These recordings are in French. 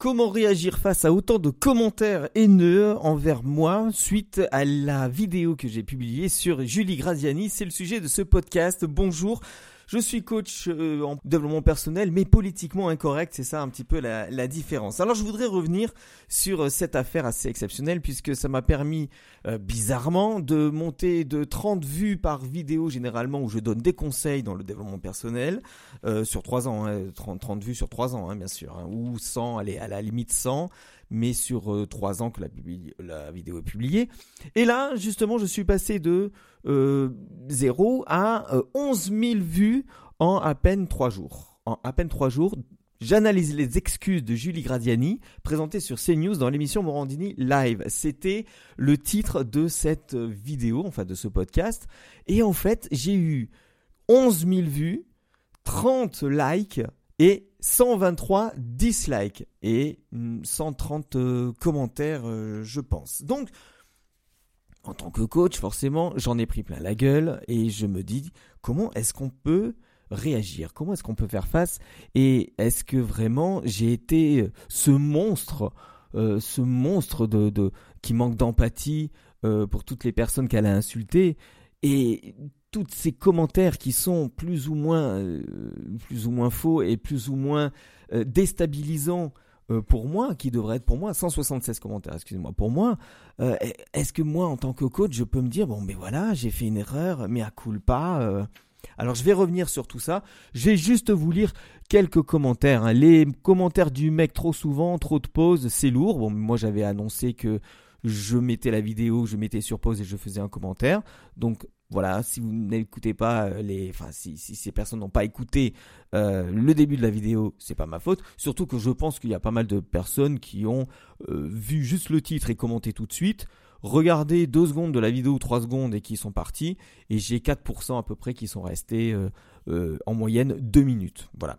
Comment réagir face à autant de commentaires haineux envers moi suite à la vidéo que j'ai publiée sur Julie Graziani? C'est le sujet de ce podcast. Bonjour. Je suis coach euh, en développement personnel, mais politiquement incorrect, c'est ça un petit peu la, la, différence. Alors je voudrais revenir sur euh, cette affaire assez exceptionnelle, puisque ça m'a permis euh, bizarrement de monter de 30 vues par vidéo généralement, où je donne des conseils dans le développement personnel, sur 3 ans, 30, hein, 30, vues sur 3 ans, hein, bien sûr, hein, ou 100, allez, à la limite 100 mais sur euh, trois ans que la, vidéo est publiée. Et là, justement, je suis passé de euh, 0 à 11 euh, 000 vues en à peine trois jours. En à peine trois jours, J'analyse les excuses de Julie Gradiani, présentées sur CNews dans l'émission Morandini Live. C'était le titre de cette vidéo, enfin de ce podcast. Et en fait, j'ai eu 11 000 vues, 30 likes et 123 dislikes et 130 euh, commentaires, euh, je pense. Donc, en tant que coach, forcément, j'en ai pris plein la gueule et je me dis comment est-ce qu'on peut réagir? Comment est-ce qu'on peut faire face? Et est-ce que vraiment j'ai été euh, ce monstre, ce monstre de, de qui manque d'empathie pour toutes les personnes qu'elle a insultées? Et tous ces commentaires qui sont plus ou moins, euh, plus ou moins faux et plus ou moins euh, déstabilisants euh, pour moi, qui devraient être pour moi 176 commentaires, excusez-moi, pour moi, est-ce que moi, en tant que coach, je peux me dire, bon, mais voilà, j'ai fait une erreur, mais à coule pas. Alors je vais revenir sur tout ça. Je vais juste vous lire quelques commentaires. Hein. Les commentaires du mec trop souvent, trop de pauses, c'est lourd. Bon, moi j'avais annoncé que je mettais la vidéo, je mettais sur pause et je faisais un commentaire. Donc voilà, si vous n'écoutez pas euh, les, enfin si, ces personnes n'ont pas écouté euh, le début de la vidéo, c'est pas ma faute. Surtout que je pense qu'il y a pas mal de personnes qui ont euh, vu juste le titre et commenté tout de suite, regardé deux secondes de la vidéo trois secondes et qui sont partis. Et j'ai 4% à peu près qui sont restés en moyenne deux minutes. Voilà.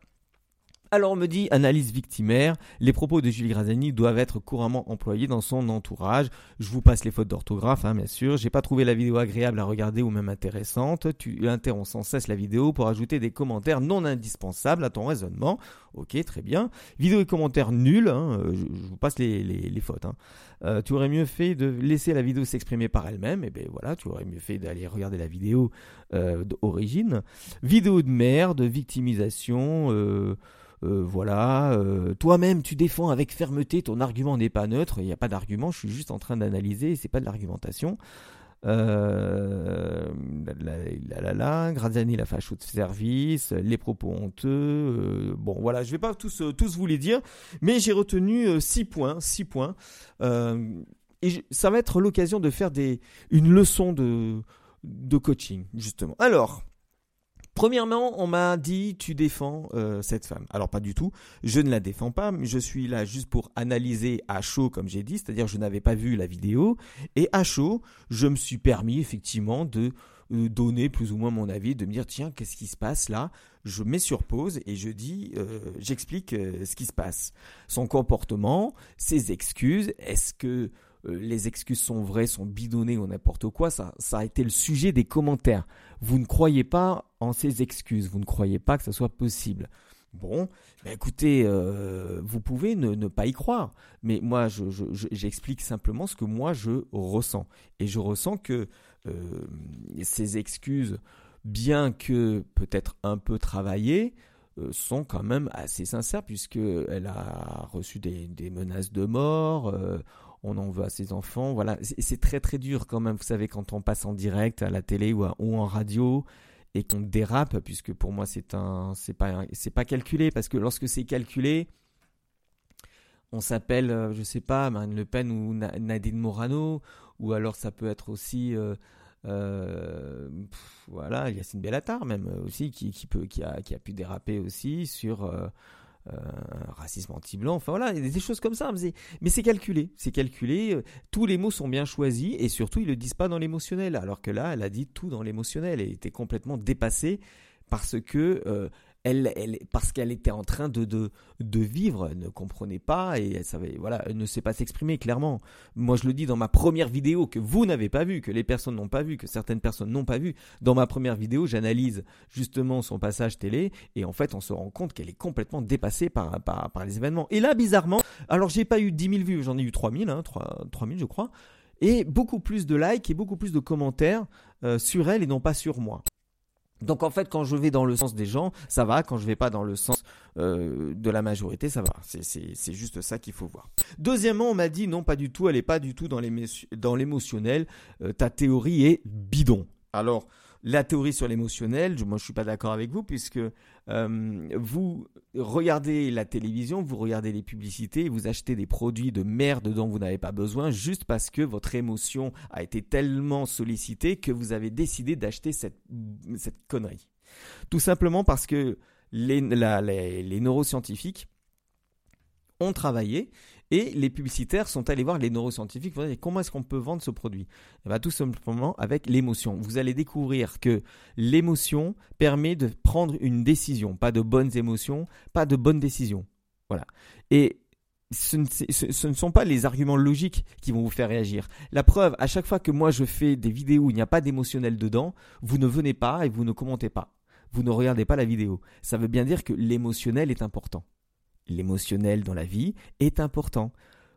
Alors on me dit analyse victimaire, les propos de Julie Grazani doivent être couramment employés dans son entourage. Je vous passe les fautes d'orthographe, hein, bien sûr. J'ai pas trouvé la vidéo agréable à regarder ou même intéressante. Tu interromps sans cesse la vidéo pour ajouter des commentaires non indispensables à ton raisonnement. Ok, très bien. Vidéo et commentaires nuls, hein, euh, je, vous passe les, fautes. Hein. Euh, tu aurais mieux fait de laisser la vidéo s'exprimer par elle-même. Et eh ben voilà, tu aurais mieux fait d'aller regarder la vidéo euh, d'origine. Vidéo de merde, victimisation. Euh, euh, voilà, euh, toi-même tu défends avec fermeté, ton argument n'est pas neutre, il n'y a pas d'argument, je suis juste en train d'analyser, c'est pas de l'argumentation. Euh, la, la, la, la de service, les propos honteux. Euh, bon, voilà, je vais pas tous tous vous les dire, mais j'ai retenu six points, six points. et ça va être l'occasion de faire des une leçon de de coaching justement. Alors, Premièrement, on m'a dit tu défends euh, cette femme. Alors pas du tout, je ne la défends pas, mais je suis là juste pour analyser à chaud comme j'ai dit, c'est-à-dire je n'avais pas vu la vidéo. Et à chaud, je me suis permis effectivement de euh, donner plus ou moins mon avis, de me dire tiens qu'est-ce qui se passe là? Je mets sur pause et je dis, euh, j'explique ce qui se passe, son comportement, ses excuses, est-ce que les excuses sont vraies, sont bidonnées ou n'importe quoi, ça, a été le sujet des commentaires. Vous ne croyez pas en ces excuses, vous ne croyez pas que ça soit possible. Bon, ben écoutez, euh, vous pouvez ne, pas y croire, mais moi j'explique simplement ce que moi je ressens. Et je ressens que euh, ces excuses, bien que peut-être un peu travaillées, sont quand même assez sincères puisqu'elle a reçu des, menaces de mort, on en veut à ses enfants. Voilà, c'est très très dur quand même. Vous savez, quand on passe en direct à la télé ou, en radio et qu'on dérape, puisque pour moi c'est un, c'est pas, calculé, parce que lorsque c'est calculé, on s'appelle, euh, je sais pas, Marine Le Pen ou Nadine Morano, ou alors ça peut être aussi, euh, euh, voilà, Yacine Bellatar même aussi qui, a, pu déraper aussi sur racisme anti-blanc, enfin voilà, des choses comme ça. Mais c'est calculé, c'est calculé. Euh, tous les mots sont bien choisis et surtout ils le disent pas dans l'émotionnel. Alors que là, elle a dit tout dans l'émotionnel et était complètement dépassée parce que euh, elle, elle, parce qu'elle était en train de, de, de, vivre, elle ne comprenait pas et elle savait, voilà, elle ne sait pas s'exprimer clairement. Moi, je le dis dans ma première vidéo que vous n'avez pas vu, que les personnes n'ont pas vu, que certaines personnes n'ont pas vu. Dans ma première vidéo, j'analyse justement son passage télé et en fait, on se rend compte qu'elle est complètement dépassée par, par, par les événements. Et là, bizarrement, Alors j'ai pas eu 10 000 vues, j'en ai eu 3000, hein, 3, 3000 je crois, et beaucoup plus de likes et beaucoup plus de commentaires euh, sur elle et non pas sur moi. Donc en fait, quand je vais dans le sens des gens, ça va. Quand je vais pas dans le sens euh, de la majorité, ça va. C'est juste ça qu'il faut voir. Deuxièmement, on m'a dit non, pas du tout. Elle est pas du tout dans l'émotionnel. Euh, ta théorie est bidon. Alors, la théorie sur l'émotionnel, moi je suis pas d'accord avec vous puisque euh, vous regardez la télévision, vous regardez les publicités, vous achetez des produits de merde dont vous n'avez pas besoin juste parce que votre émotion a été tellement sollicitée que vous avez décidé d'acheter cette, cette connerie. Tout simplement parce que les, les neuroscientifiques ont travaillé et les publicitaires sont allés voir les neuroscientifiques pour dire comment est-ce qu'on peut vendre ce produit? Eh bien, Tout simplement avec l'émotion. Vous allez découvrir que l'émotion permet de prendre une décision, pas de bonnes émotions, pas de bonnes décisions. Voilà. Et ce ne, sont pas les arguments logiques qui vont vous faire réagir. La preuve, à chaque fois que moi je fais des vidéos où il n'y a pas d'émotionnel dedans, vous ne venez pas et vous ne commentez pas. Vous ne regardez pas la vidéo. Ça veut bien dire que l'émotionnel est important l'émotionnel dans la vie est important.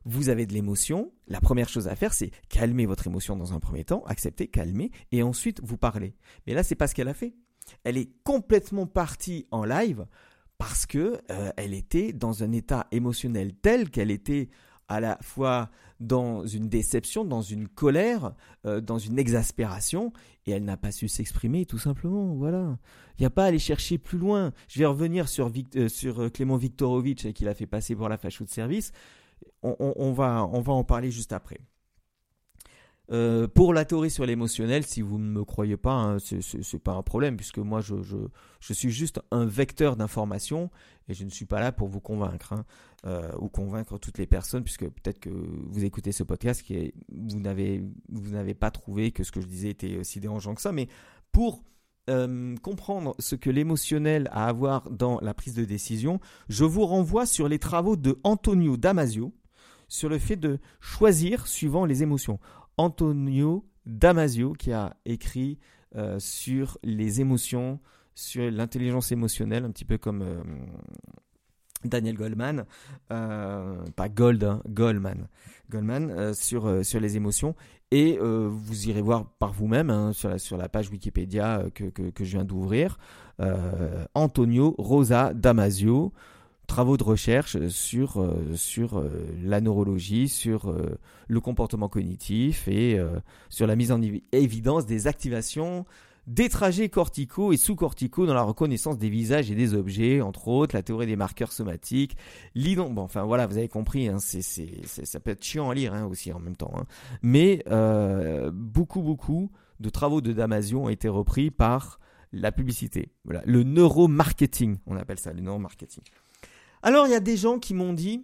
Vous avez de l'émotion, la première chose à faire, c'est calmer votre émotion dans un premier temps, accepter, calmer, et ensuite vous parler. Mais là, c'est pas ce qu'elle a fait. Elle est complètement partie en live parce que euh, elle était dans un état émotionnel tel qu'elle était à la fois dans une déception, dans une colère, euh, dans une exaspération, et elle n'a pas su s'exprimer, tout simplement. Voilà. Il n'y a pas à aller chercher plus loin. Je vais revenir sur, euh, sur euh, Clément Viktorovitch, qu'il a fait passer pour la facho de service. On, va, on va en parler juste après. Euh, pour la théorie sur l'émotionnel, si vous ne me croyez pas, hein, ce c'est pas un problème, puisque moi je, suis juste un vecteur d'information et je ne suis pas là pour vous convaincre hein, euh, ou convaincre toutes les personnes, puisque peut-être que vous écoutez ce podcast et vous n'avez pas trouvé que ce que je disais était aussi dérangeant que ça, mais pour euh, comprendre ce que l'émotionnel a à voir dans la prise de décision, je vous renvoie sur les travaux de Antonio Damasio sur le fait de choisir suivant les émotions. Antonio Damasio qui a écrit euh, sur les émotions, sur l'intelligence émotionnelle, un petit peu comme euh, Daniel Goldman, euh, pas Gold, hein, Goldman, Goldman sur, les émotions. Et vous irez voir par vous-même hein, sur, la, page Wikipédia que je viens d'ouvrir, Antonio Rosa Damasio travaux de recherche sur, euh, sur euh, la neurologie, sur euh, le comportement cognitif et sur la mise en évidence des activations des trajets corticaux et sous-corticaux dans la reconnaissance des visages et des objets, entre autres, la théorie des marqueurs somatiques, l'ident... Bon, enfin voilà, vous avez compris, hein, c'est, ça peut être chiant à lire hein, aussi en même temps. Hein. Mais beaucoup, beaucoup de travaux de Damasio ont été repris par la publicité. Voilà, le neuromarketing, on appelle ça, le neuromarketing. Alors il y a des gens qui m'ont dit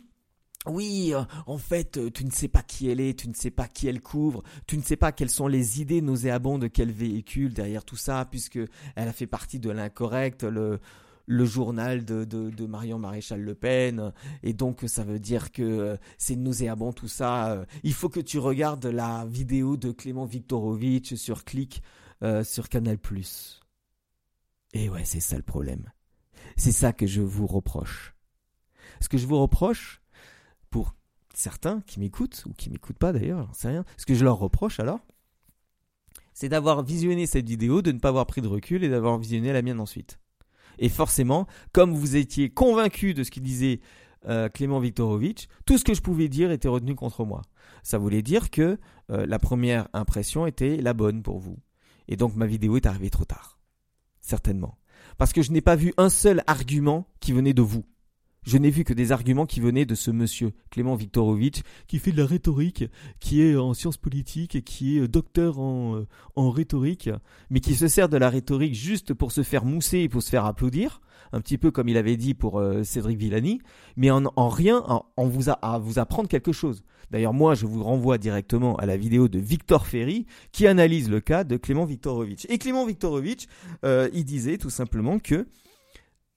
oui, euh, en fait, euh, tu ne sais pas qui elle est, tu ne sais pas qui elle couvre, tu ne sais pas quelles sont les idées nauséabondes qu'elle véhicule derrière tout ça, puisque elle a fait partie de l'incorrect, le, journal de, de, Marion Maréchal Le Pen, et donc ça veut dire que euh, c'est nauséabond tout ça. Il faut que tu regardes la vidéo de Clément Viktorovitch sur Click sur Canal+. Et ouais, c'est ça le problème. C'est ça que je vous reproche. Ce que je vous reproche, pour certains qui m'écoutent, ou qui m'écoutent pas d'ailleurs, j'en sais rien, ce que je leur reproche alors, c'est d'avoir visionné cette vidéo, de ne pas avoir pris de recul et d'avoir visionné la mienne ensuite. Et forcément, comme vous étiez convaincu de ce qu'il disait euh, Clément Viktorovitch, tout ce que je pouvais dire était retenu contre moi. Ça voulait dire que euh, la première impression était la bonne pour vous. Et donc ma vidéo est arrivée trop tard. Certainement. Parce que je n'ai pas vu un seul argument qui venait de vous. Je n'ai vu que des arguments qui venaient de ce monsieur, Clément Viktorovitch, qui fait de la rhétorique, qui est en sciences politiques qui est docteur en, euh, rhétorique, mais qui se sert de la rhétorique juste pour se faire mousser et pour se faire applaudir, un petit peu comme il avait dit pour euh, Cédric Villani, mais en, en rien en, vous à vous apprendre quelque chose. D'ailleurs, moi, je vous renvoie directement à la vidéo de Victor Ferry qui analyse le cas de Clément Viktorovitch. Et Clément Viktorovitch, euh, il disait tout simplement que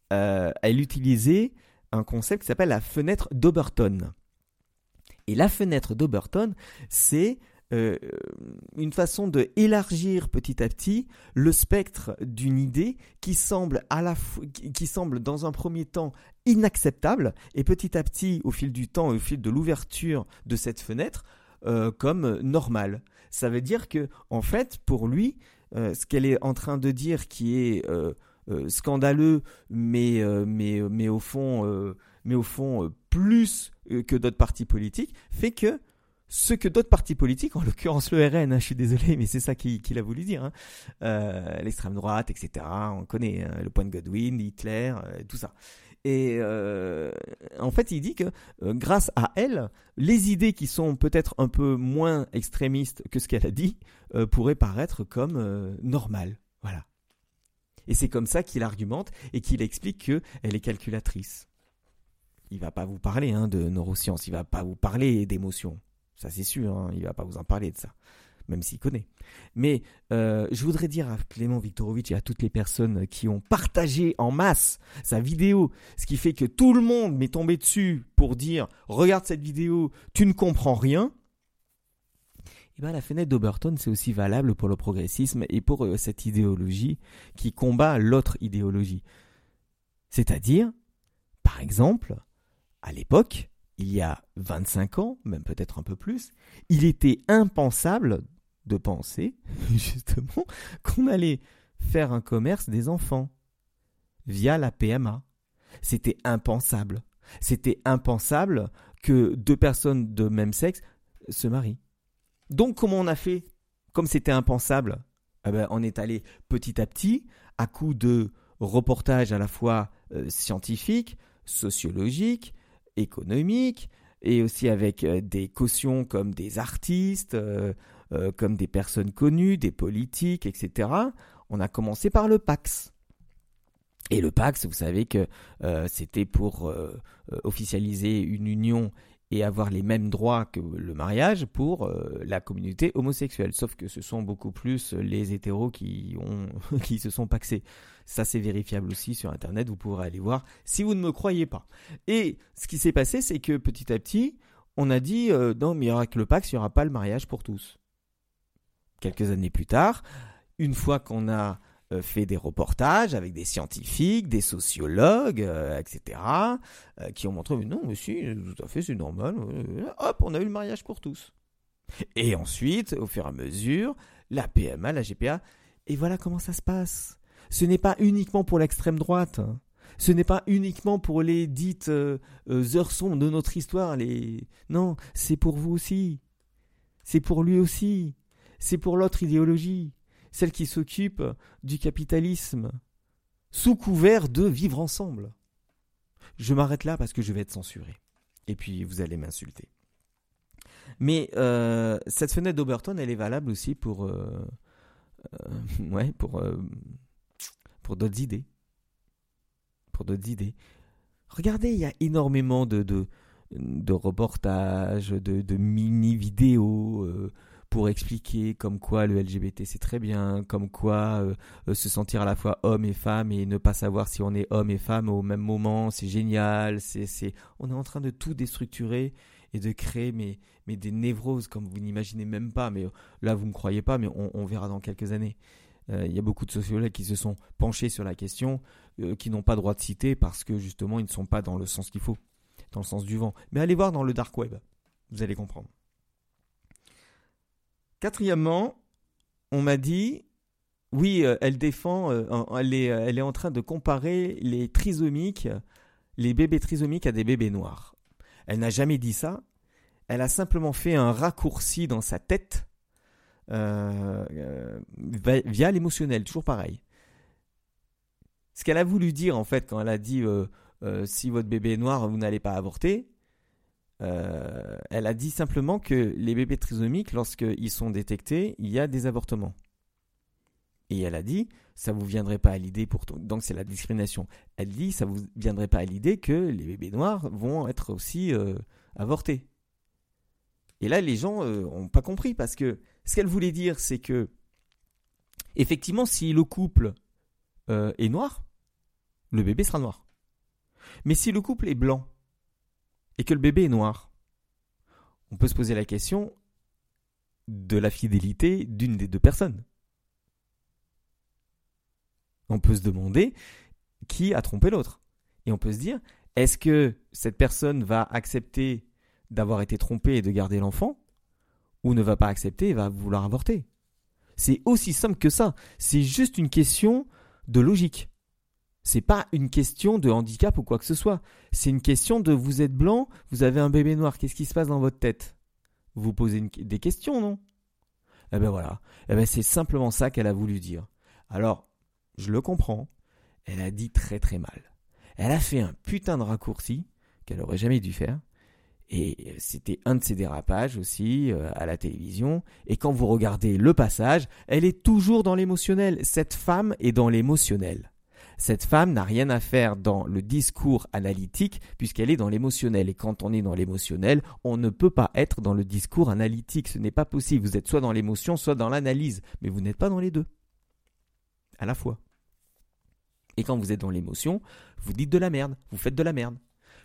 elle utilisait un concept qui s'appelle la fenêtre d'Oberton. Et la fenêtre d'Oberton, c'est euh, une façon de élargir petit à petit le spectre d'une idée qui semble à la qui semble dans un premier temps inacceptable et petit à petit au fil du temps au fil de l'ouverture de cette fenêtre euh, comme normale. Ça veut dire que en fait pour lui euh, ce qu'elle est en train de dire qui est scandaleux mais mais mais au fond mais au fond plus que d'autres partis politiques fait que ce que d'autres partis politiques, en l'occurrence le RN, hein, je suis désolé, mais c'est ça qu'il a voulu dire, hein, euh, l'extrême droite, etc. On connaît hein, le point de Godwin, Hitler, euh, tout ça. Et euh, en fait, il dit que grâce à elle, les idées qui sont peut-être un peu moins extrémistes que ce qu'elle a dit pourraient paraître comme normales. Voilà. Et c'est comme ça qu'il argumente et qu'il explique qu'elle est calculatrice. Il va pas vous parler de neurosciences, il va pas vous parler d'émotions. Ça, c'est sûr, hein, il va pas vous en parler de ça, même s'il connaît. Mais euh, je voudrais dire à Clément Viktorovitch et à toutes les personnes qui ont partagé en masse sa vidéo, ce qui fait que tout le monde m'est tombé dessus pour dire Regarde cette vidéo, tu ne comprends rien. Eh bien, la fenêtre d'Oberton, c'est aussi valable pour le progressisme et pour euh, cette idéologie qui combat l'autre idéologie. C'est-à-dire, par exemple, à l'époque, il y a 25 ans, même peut-être un peu plus, il était impensable de penser, justement, qu'on allait faire un commerce des enfants via la PMA. C'était impensable. C'était impensable que deux personnes de même sexe se marient. Donc comment on a fait Comme c'était impensable, eh ben, on est allé petit à petit, à coup de reportages à la fois euh, scientifiques, sociologiques, économique et aussi avec euh, des cautions comme des artistes, euh, comme des personnes connues, des politiques, etc. On a commencé par le Pax. Et le Pax, vous savez que c'était pour officialiser une union et avoir les mêmes droits que le mariage pour la communauté homosexuelle. Sauf que ce sont beaucoup plus les hétéros qui, ont, qui se sont paxés. Ça, c'est vérifiable aussi sur Internet. Vous pourrez aller voir si vous ne me croyez pas. Et ce qui s'est passé, c'est que petit à petit, on a dit euh, non, mais avec le Pax, il n'y aura pas le mariage pour tous. Quelques années plus tard, une fois qu'on a euh, fait des reportages avec des scientifiques, des sociologues, euh, etc., qui ont montré, non, mais si, tout à fait, c'est normal. hop, on a eu le mariage pour tous. Et ensuite, au fur et à mesure, la PMA, la GPA, et voilà comment ça se passe ce n'est pas uniquement pour l'extrême droite. Ce n'est pas uniquement pour les dites euh, euh, heures sombres de notre histoire. Les... Non, c'est pour vous aussi. C'est pour lui aussi. C'est pour l'autre idéologie, celle qui s'occupe du capitalisme, sous couvert de vivre ensemble. Je m'arrête là parce que je vais être censuré. Et puis vous allez m'insulter. Mais euh, cette fenêtre d'Oberton, elle est valable aussi pour, ouais, pour pour d'autres idées. Pour d'autres idées. Regardez, il y a énormément de, de, reportages, de, de mini-vidéos euh, pour expliquer comme quoi le LGBT c'est très bien, comme quoi euh, euh, se sentir à la fois homme et femme et ne pas savoir si on est homme et femme au même moment, c'est génial. C'est, c'est... On est en train de tout déstructurer et de créer mais, mais des névroses comme vous n'imaginez même pas. Mais là, vous ne me croyez pas, mais on, verra dans quelques années. Euh, il y a beaucoup de sociologues qui se sont penchés sur la question, euh, qui n'ont pas droit de citer parce que justement ils ne sont pas dans le sens qu'il faut, dans le sens du vent. Mais allez voir dans le dark web, vous allez comprendre. Quatrièmement, on m'a dit, oui, euh, elle défend, elle, est, elle est en train de comparer les trisomiques, les bébés trisomiques à des bébés noirs. Elle n'a jamais dit ça. Elle a simplement fait un raccourci dans sa tête euh, euh, via l'émotionnel, toujours pareil. Ce qu'elle a voulu dire en fait quand elle a dit euh, si votre bébé est noir, vous n'allez pas avorter, elle a dit simplement que les bébés trisomiques, lorsqu'ils sont détectés, il y a des avortements. Et elle a dit, ça vous viendrait pas à l'idée pour donc c'est la discrimination. Elle dit, ça vous viendrait pas à l'idée que les bébés noirs vont être aussi avortés. Et là, les gens n'ont pas compris parce que ce qu'elle voulait dire, c'est que, effectivement, si le couple euh, est noir, le bébé sera noir. Mais si le couple est blanc et que le bébé est noir, on peut se poser la question de la fidélité d'une des deux personnes. On peut se demander qui a trompé l'autre. Et on peut se dire, est-ce que cette personne va accepter d'avoir été trompée et de garder l'enfant ou ne va pas accepter et va vouloir avorter? C'est aussi simple que ça. C'est juste une question de logique. C'est pas une question de handicap ou quoi que ce soit. C'est une question de vous êtes blanc, vous avez un bébé noir, qu'est-ce qui se passe dans votre tête? Vous posez des questions, non? Eh ben voilà. Eh ben c'est simplement ça qu'elle a voulu dire. Alors, je le comprends. Elle a dit très très mal. Elle a fait un putain de raccourci qu'elle aurait jamais dû faire. Et c'était un de ses dérapages aussi euh, à la télévision. Et quand vous regardez le passage, elle est toujours dans l'émotionnel. Cette femme est dans l'émotionnel. Cette femme n'a rien à faire dans le discours analytique puisqu'elle est dans l'émotionnel. Et quand on est dans l'émotionnel, on ne peut pas être dans le discours analytique. Ce n'est pas possible. Vous êtes soit dans l'émotion, soit dans l'analyse. Mais vous n'êtes pas dans les deux. À la fois. Et quand vous êtes dans l'émotion, vous dites de la merde. Vous faites de la merde.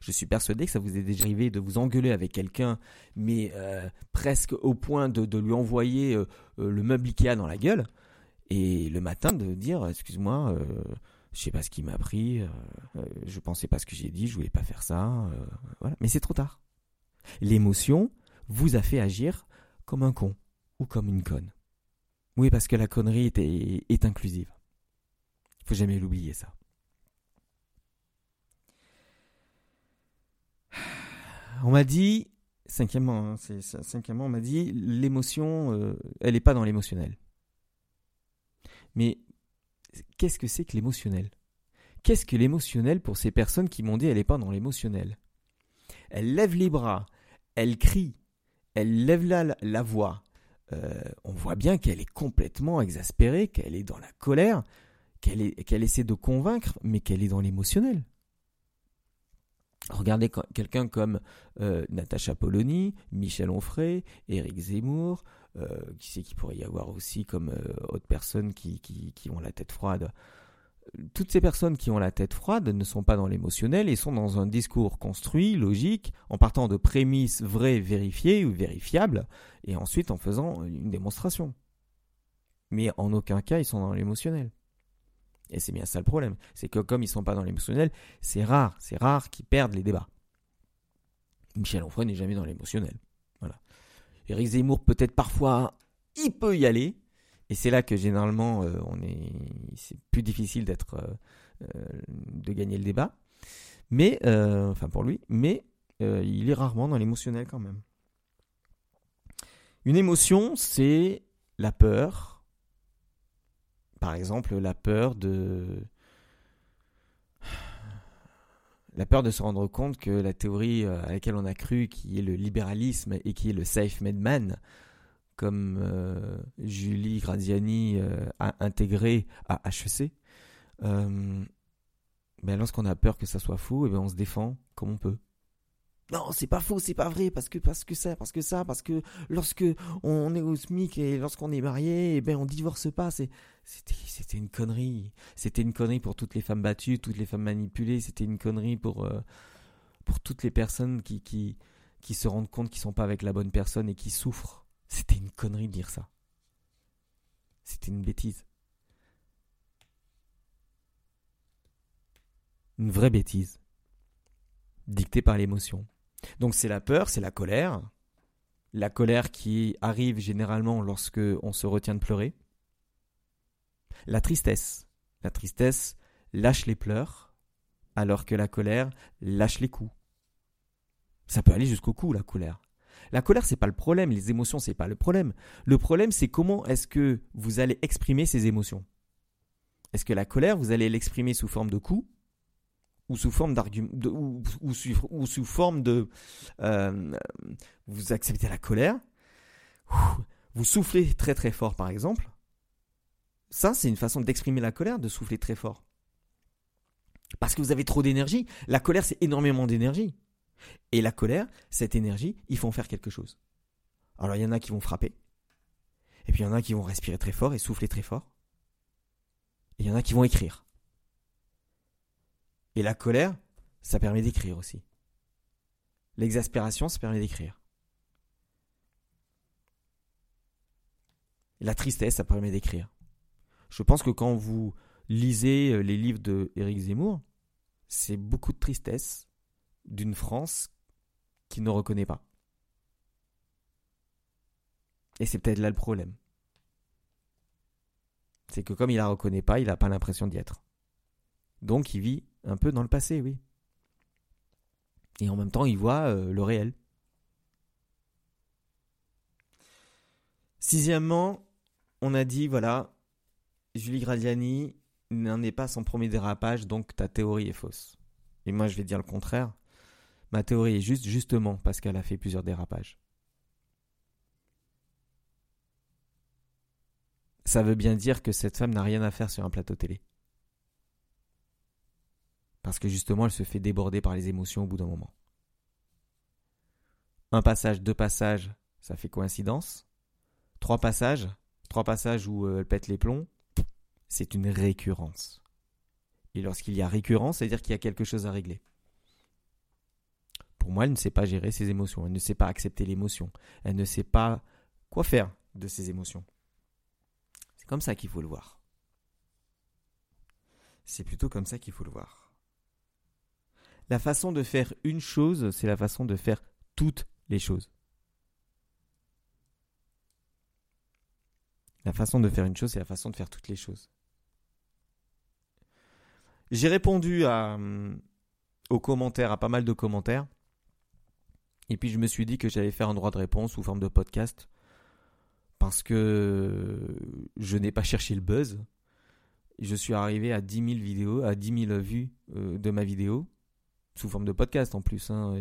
Je suis persuadé que ça vous est déjà arrivé de vous engueuler avec quelqu'un, mais euh, presque au point de, lui envoyer euh, euh, le meuble Ikea dans la gueule, et le matin de dire excuse-moi, je sais pas ce qui m'a pris, euh, euh, je pensais pas ce que j'ai dit, je voulais pas faire ça, euh, voilà. Mais c'est trop tard. L'émotion vous a fait agir comme un con ou comme une conne. Oui, parce que la connerie est, est, est inclusive. Faut jamais l'oublier ça. On m'a dit, cinquièmement, hein, cinquièmement, on m'a dit, l'émotion, elle n'est pas dans l'émotionnel. Mais qu'est-ce que c'est que l'émotionnel? Qu'est-ce que l'émotionnel pour ces personnes qui m'ont dit elle n'est pas dans l'émotionnel? Elle lève les bras, elle crie, elle lève la, voix. Euh, on voit bien qu'elle est complètement exaspérée, qu'elle est dans la colère, qu'elle essaie de convaincre, mais qu'elle est dans l'émotionnel. Regardez quelqu'un comme euh, Natacha Polony, Michel Onfray, Éric Zemmour, qui sait qu'il pourrait y avoir aussi comme euh, autres personnes qui, qui, ont la tête froide. Toutes ces personnes qui ont la tête froide ne sont pas dans l'émotionnel et sont dans un discours construit, logique, en partant de prémices vraies, vérifiées ou vérifiables, et ensuite en faisant une démonstration. Mais en aucun cas ils sont dans l'émotionnel. Et c'est bien ça le problème. C'est que comme ils ne sont pas dans l'émotionnel, c'est rare, c'est rare qu'ils perdent les débats. Michel Onfray n'est jamais dans l'émotionnel. Éric Zemmour, peut-être parfois, il peut y aller. Et c'est là que généralement, euh, on est, c'est plus difficile euh, euh, de gagner le débat. Mais, enfin pour lui, mais il est rarement dans l'émotionnel quand même. Une émotion, c'est la peur. Par exemple, la peur de la peur de se rendre compte que la théorie euh, à laquelle on a cru, qui est le libéralisme et qui est le safe-made man, comme euh, Julie Graziani euh, a intégré à HEC, ben lorsqu'on a peur que ça soit faux, et eh ben on se défend comme on peut non, c'est pas faux, c'est pas vrai, parce que parce que ça, parce que ça, parce que lorsque on est au SMIC et lorsqu'on est marié, eh ben on divorce pas. C'est c'était c'était une connerie. C'était une connerie pour toutes les femmes battues, toutes les femmes manipulées. C'était une connerie pour euh, pour toutes les personnes qui qui qui se rendent compte qu'ils sont pas avec la bonne personne et qui souffrent. C'était une connerie de dire ça. C'était une bêtise. Une vraie bêtise. Dictée par l'émotion. Donc c'est la peur, c'est la colère. La colère qui arrive généralement lorsque on se retient de pleurer. La tristesse. La tristesse lâche les pleurs, alors que la colère lâche les coups. Ça peut aller jusqu'au cou, la colère. La colère, c'est pas le problème, les émotions, c'est pas le problème. Le problème, c'est comment est-ce que vous allez exprimer ces émotions. Est-ce que la colère, vous allez l'exprimer sous forme de coups ou sous forme ou, sous forme de euh, vous acceptez la colère. Vous soufflez très très fort par exemple. Ça c'est une façon d'exprimer la colère de souffler très fort. Parce que vous avez trop d'énergie. La colère c'est énormément d'énergie. Et la colère cette énergie il faut en faire quelque chose. Alors il y en a qui vont frapper. Et puis il y en a qui vont respirer très fort et souffler très fort. Et il y en a qui vont écrire et la colère, ça permet d'écrire aussi. L'exaspération, ça permet d'écrire. La tristesse, ça permet d'écrire. Je pense que quand vous lisez euh, les livres de Éric Zemmour, c'est beaucoup de tristesse d'une France qui ne reconnaît pas. Et c'est peut-être là le problème. C'est que comme il la reconnaît pas, il n'a pas l'impression d'y être. Donc il vit un peu dans le passé, oui. Et en même temps, il voit euh, le réel. Sixièmement, on a dit, voilà, Julie Gradiani n'en est pas son premier dérapage, donc ta théorie est fausse. Et moi, je vais dire le contraire. Ma théorie est juste justement parce qu'elle a fait plusieurs dérapages. Ça veut bien dire que cette femme n'a rien à faire sur un plateau télé. Parce que justement, elle se fait déborder par les émotions au bout d'un moment. Un passage, deux passages, ça fait coïncidence. Trois passages, trois passages où euh, elle pète les plombs, c'est une récurrence. Et lorsqu'il y a récurrence, c'est-à-dire qu'il y a quelque chose à régler. Pour moi, elle ne sait pas gérer ses émotions, elle ne sait pas accepter l'émotion, elle ne sait pas quoi faire de ses émotions. C'est comme ça qu'il faut le voir. C'est plutôt comme ça qu'il faut le voir. La façon de faire une chose, c'est la façon de faire toutes les choses. La façon de faire une chose, c'est la façon de faire toutes les choses. J'ai répondu à, euh, aux commentaires, à pas mal de commentaires. Et puis je me suis dit que j'allais faire un droit de réponse sous forme de podcast. Parce que je n'ai pas cherché le buzz. Je suis arrivé à 10 000 vidéos, à 10 000 vues euh, de ma vidéo. Sous forme de podcast en plus. Hein,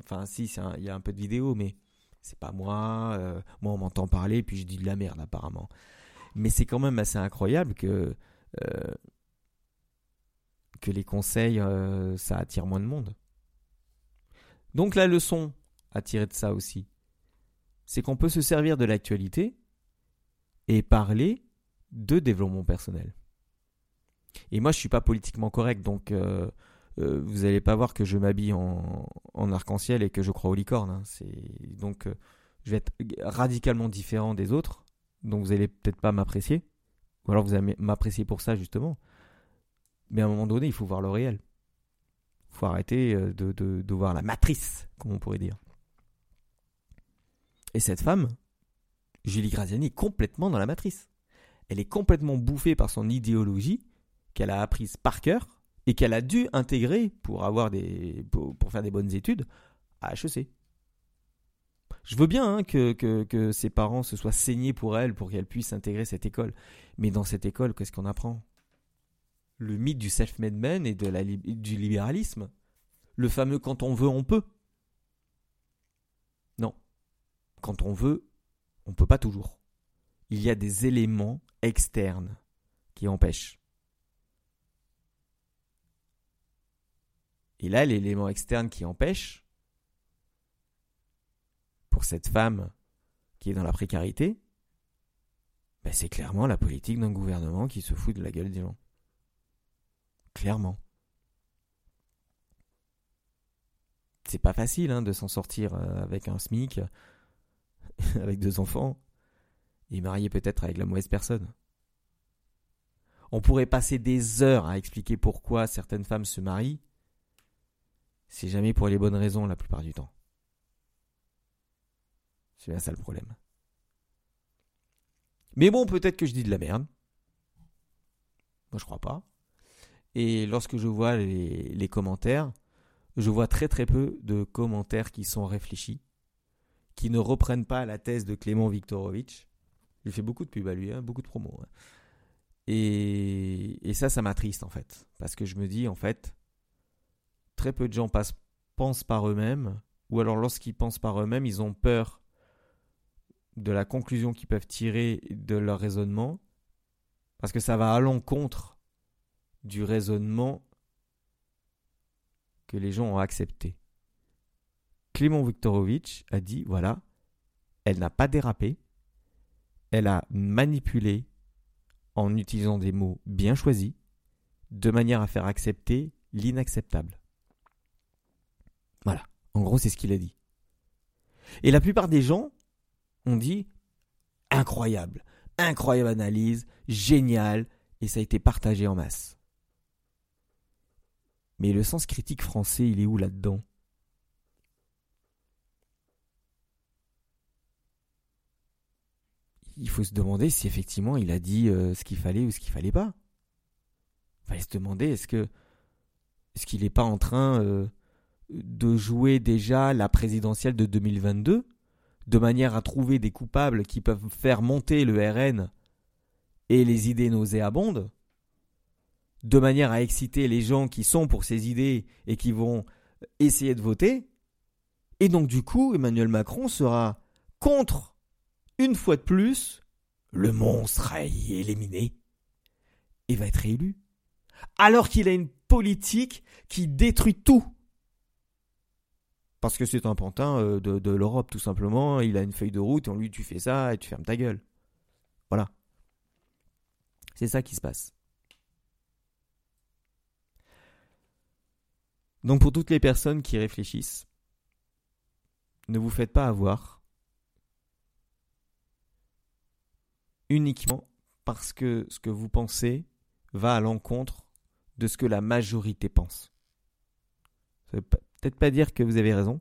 enfin, si, il y a un peu de vidéo, mais c'est pas moi. Euh, moi, on m'entend parler, puis je dis de la merde apparemment. Mais c'est quand même assez incroyable que que les conseils, euh, ça attire moins de monde. Donc la leçon à tirer de ça aussi, c'est qu'on peut se servir de l'actualité et parler de développement personnel. Et moi, je suis pas politiquement correct, donc euh, euh, vous n'allez pas voir que je m'habille en, arc-en-ciel et que je crois aux licornes. Hein. Donc je vais être radicalement différent des autres, donc vous allez peut-être pas m'apprécier, ou alors vous allez m'apprécier pour ça justement. Mais à un moment donné, il faut voir le réel. Il faut arrêter euh, de, voir la matrice, comme on pourrait dire. Et cette femme, Julie Graziani, est complètement dans la matrice. Elle est complètement bouffée par son idéologie qu'elle a apprise par cœur et qu'elle a dû intégrer pour, avoir des, pour, faire des bonnes études à HEC. Je veux bien hein, que, que, ses parents se soient saignés pour elle, pour qu'elle puisse intégrer cette école. Mais dans cette école, qu'est-ce qu'on apprend? Le mythe du self-made man et de la, du libéralisme. Le fameux quand on veut, on peut. Non. Quand on veut, on ne peut pas toujours. Il y a des éléments externes qui empêchent. Et là, l'élément externe qui empêche, pour cette femme qui est dans la précarité, ben c'est clairement la politique d'un gouvernement qui se fout de la gueule des gens. Clairement. C'est pas facile hein, de s'en sortir euh, avec un SMIC, avec deux enfants, et marié peut-être avec la mauvaise personne. On pourrait passer des heures à expliquer pourquoi certaines femmes se marient. C'est jamais pour les bonnes raisons la plupart du temps. C'est bien ça le problème. Mais bon, peut-être que je dis de la merde. Moi, je crois pas. Et lorsque je vois les, commentaires, je vois très très peu de commentaires qui sont réfléchis, qui ne reprennent pas la thèse de Clément Viktorovitch. Il fait beaucoup de pub à lui, hein, beaucoup de promos. Hein. Et, et, ça, ça m'attriste en fait. Parce que je me dis, en fait, très peu de gens pensent par eux-mêmes, ou alors lorsqu'ils pensent par eux-mêmes, ils ont peur de la conclusion qu'ils peuvent tirer de leur raisonnement, parce que ça va à l'encontre du raisonnement que les gens ont accepté. Clément Viktorovitch a dit voilà, elle n'a pas dérapé, elle a manipulé en utilisant des mots bien choisis, de manière à faire accepter l'inacceptable. Voilà, en gros c'est ce qu'il a dit. Et la plupart des gens ont dit incroyable, incroyable analyse, génial, et ça a été partagé en masse. Mais le sens critique français, il est où là-dedans? Il faut se demander si effectivement il a dit euh, ce qu'il fallait ou ce qu'il fallait pas. Il fallait se demander est-ce que est-ce qu'il n'est pas en train euh, de jouer déjà la présidentielle de 2022 de manière à trouver des coupables qui peuvent faire monter le RN et les idées nauséabondes, de manière à exciter les gens qui sont pour ces idées et qui vont essayer de voter. Et donc du coup, Emmanuel Macron sera contre, une fois de plus, le monstre y éliminé et va être élu. Alors qu'il a une politique qui détruit tout. Parce que c'est un pantin euh, de, l'Europe, tout simplement. Il a une feuille de route et on lui dit tu fais ça et tu fermes ta gueule. Voilà. C'est ça qui se passe. Donc pour toutes les personnes qui réfléchissent, ne vous faites pas avoir uniquement parce que ce que vous pensez va à l'encontre de ce que la majorité pense. Peut-être pas dire que vous avez raison,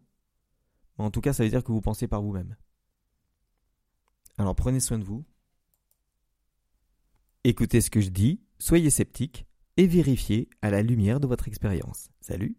mais en tout cas ça veut dire que vous pensez par vous-même. Alors prenez soin de vous, écoutez ce que je dis, soyez sceptique et vérifiez à la lumière de votre expérience. Salut